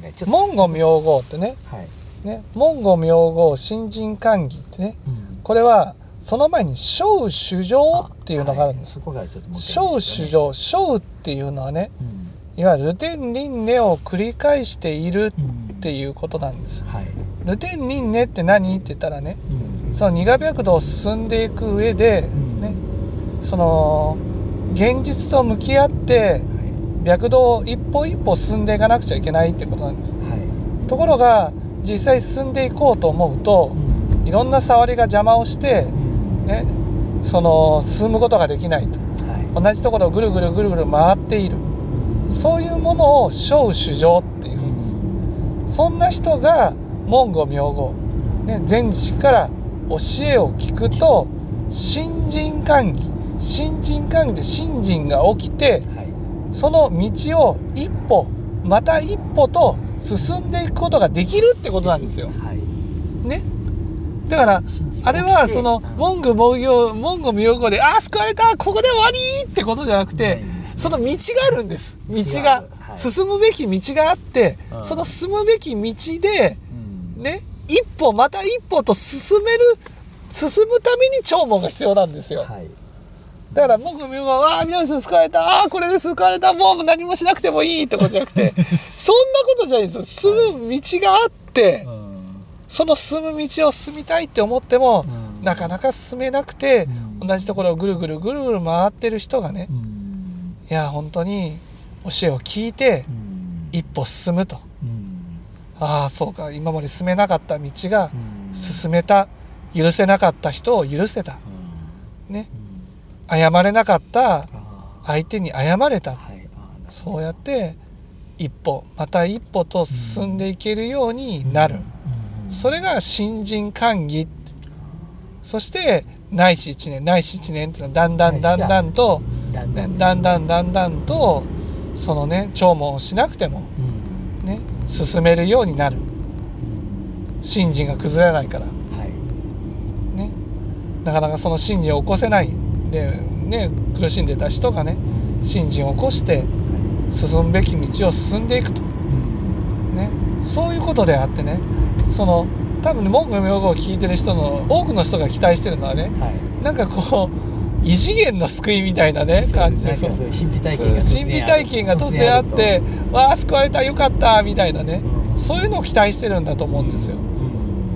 ねちょっと。文語名号ってね。はい、ね文語名号新人歓喜ってね。うん。これはその前に小主情っていうのがあるんです。は主情小っていうのはねうん。いわゆるルテンリンネを繰り返しているうんっていうことなんです。はい、ルテンリンネって何？って言ったらねうん。その苦白道を進んでいく上でん。ねその現実と向き合って白道を一歩一歩進んでいかなくちゃいけないってことなんです。はい。はいところが実際進んでいこうと思うといろんな触りが邪魔をしてうん。ねその進むことができないと。はい。同じところをぐるぐるぐるぐる回っている。そういうものを小主情っていうんです。そんな人が文語名号、ね、前知から教えを聞くと新人歓喜新人歓喜で新人が起きてはいその道を一歩また一歩と進んでいくことができるってことなんですよ。はい。ね、だからあれはそのうん文具文行文語名号で「ああ救われたここで終わり!」ってことじゃなくてその道があるんです。道道が進むべき道があってうん。その進むべき道でうん。ね一歩また一歩と進める進むために弔問が必要なんですよ。はいだから文具名号は「ああ皆さん救われたああこれで救われたもう何もしなくてもいい」ってことじゃなくて そんなことじゃないんですよ。進む道があってうん。その進む道を進みたいって思ってもうん。なかなか進めなくてうん。同じところをぐるぐるぐるぐる回ってる人がねうん。いや本当に教えを聞いてうん。一歩進むと。うん。ああそうか今まで進めなかった道がうん。進めた許せなかった人を許せた。うん。ね。うん謝れなかったあ相手に謝れた。ーはいそうやって一歩また一歩と進んでいけるようになる。うん。それが新人歓喜そして内視1年。内視1年っていうのはだんだんだんだんとだんだん。ねだんだんだんだんとそのね弔問をしなくてもうん。ね進めるようになる。信心が崩れないから。はい。ね。なかなかその信心を起こせないでね苦しんでた人がね信心を起こして進むべき道を進んでいくと。ね。そういうことであってねその多分ね文句の名号を聞いてる人の多くの人が期待してるのはねはい。なんかこう異次元の救いみたいなね感じで神秘体験が神秘体験が突然あってわあ救われたよかったみたいなね。うんそういうのを期待してるんだと思うんですよ。うん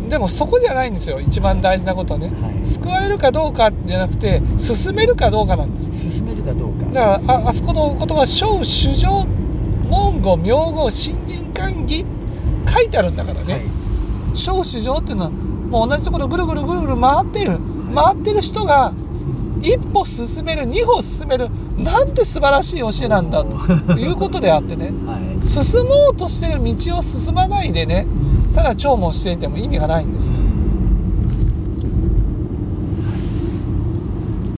でもそこじゃないんですよ。一番大事なことはね。はい。救われるかどうかじゃなくて進めるかどうかなんです。進めるかどうか。だからああそこの言葉「小主情文語名号新人歓喜」書いてあるんだからね、はい。小主情っていうのはもう同じところぐるぐるぐるぐる回ってる回ってる人が一歩進める二歩進めるなんて素晴らしい教えなんだということであってねはい進もうとしてる道を進まないでねただ聴もしていても意味がないんです